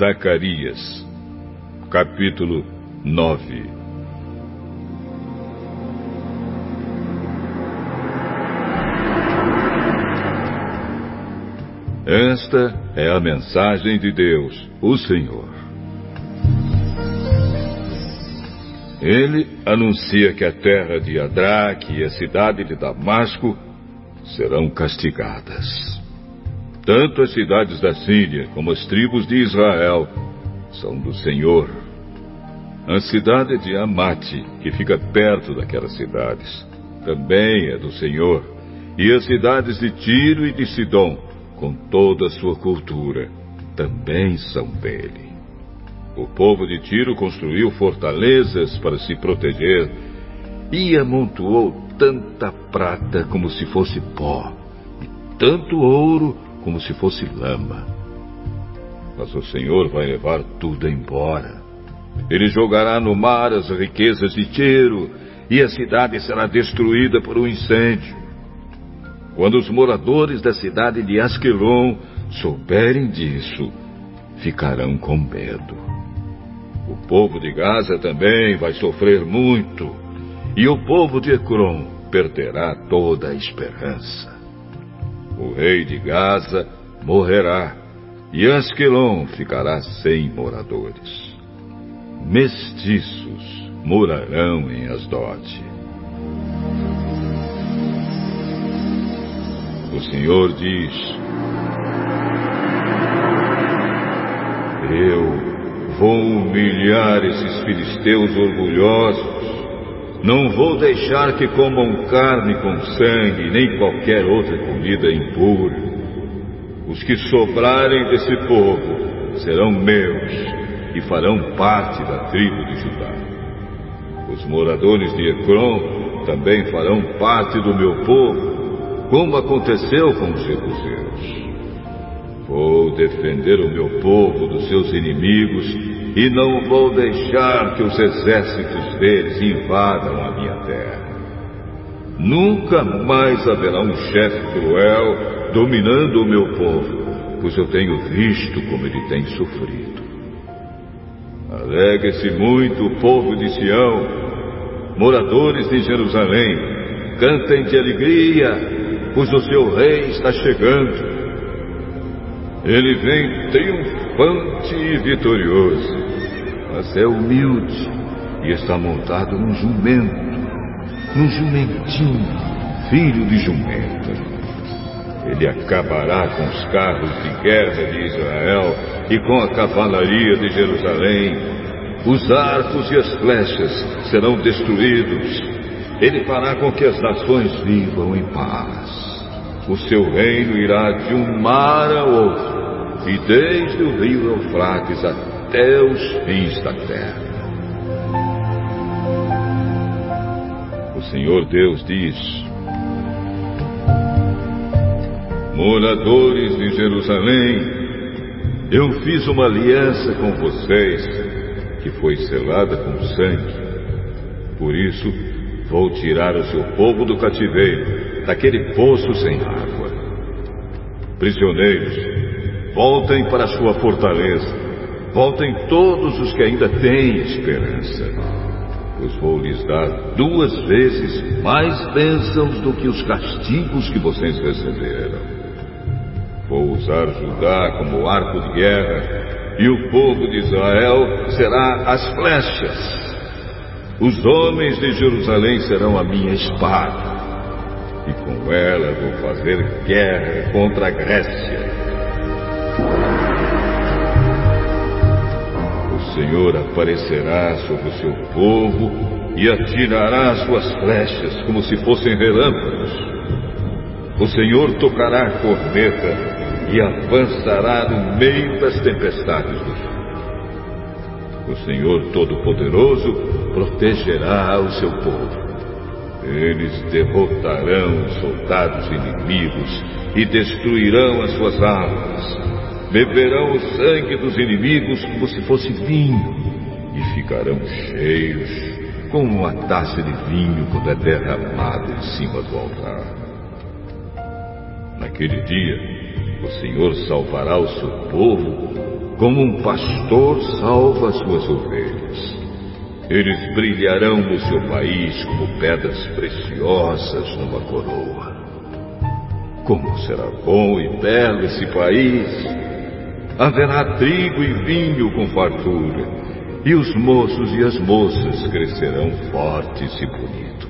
Zacarias, capítulo 9 Esta é a mensagem de Deus, o Senhor. Ele anuncia que a terra de Adraque e a cidade de Damasco serão castigadas. Tanto as cidades da Síria como as tribos de Israel são do Senhor. A cidade de Amate, que fica perto daquelas cidades, também é do Senhor. E as cidades de Tiro e de Sidom, com toda a sua cultura, também são dele. O povo de Tiro construiu fortalezas para se proteger e amontoou tanta prata como se fosse pó, e tanto ouro como se fosse lama. Mas o Senhor vai levar tudo embora. Ele jogará no mar as riquezas de Tiro, e a cidade será destruída por um incêndio. Quando os moradores da cidade de Asquelon souberem disso, ficarão com medo. O povo de Gaza também vai sofrer muito, e o povo de Ecrom perderá toda a esperança. O rei de Gaza morrerá, e Asquelon ficará sem moradores. Mestiços morarão em Asdote. O Senhor diz: Eu vou humilhar esses filisteus orgulhosos. Não vou deixar que comam carne com sangue, nem qualquer outra comida impura. Os que sobrarem desse povo serão meus e farão parte da tribo de Judá. Os moradores de Ecrom também farão parte do meu povo como aconteceu com os jebuseus. Vou defender o meu povo dos seus inimigos e não vou deixar que os exércitos deles invadam a minha terra. Nunca mais haverá um chefe cruel dominando o meu povo, pois eu tenho visto como ele tem sofrido. Alegre-se muito o povo de Sião, moradores de Jerusalém, cantem de alegria pois o seu rei está chegando. Ele vem triunfante e vitorioso, mas é humilde e está montado num jumento, num jumentinho, filho de jumenta. Ele acabará com os carros de guerra de Israel e com a cavalaria de Jerusalém. Os arcos e as flechas serão destruídos ele fará com que as nações vivam em paz. O seu reino irá de um mar a outro, e desde o rio Eufrates até os fins da terra. O Senhor Deus diz: Moradores de Jerusalém, eu fiz uma aliança com vocês que foi selada com sangue. Por isso, Vou tirar o seu povo do cativeiro, daquele poço sem água. Prisioneiros, voltem para sua fortaleza. Voltem todos os que ainda têm esperança. Pois vou lhes dar duas vezes mais bênçãos do que os castigos que vocês receberam. Vou usar Judá como arco de guerra, e o povo de Israel será as flechas os homens de Jerusalém serão a minha espada, e com ela vou fazer guerra contra a Grécia. Senhor aparecerá sobre o seu povo e atirará suas flechas como se fossem relâmpagos. O Senhor tocará a corneta e avançará no meio das tempestades do sul. O Senhor Todo-Poderoso protegerá o seu povo. Eles derrotarão os soldados inimigos e destruirão as suas armas. Beberão o sangue dos inimigos como se fosse vinho e ficarão cheios como uma taça de vinho quando é derramado em cima do altar. Naquele dia, o Senhor salvará o seu povo como um pastor salva suas ovelhas. Eles brilharão no seu país como pedras preciosas numa coroa. Como será bom e belo esse país! Haverá trigo e vinho com fartura, e os moços e as moças crescerão fortes e bonitos.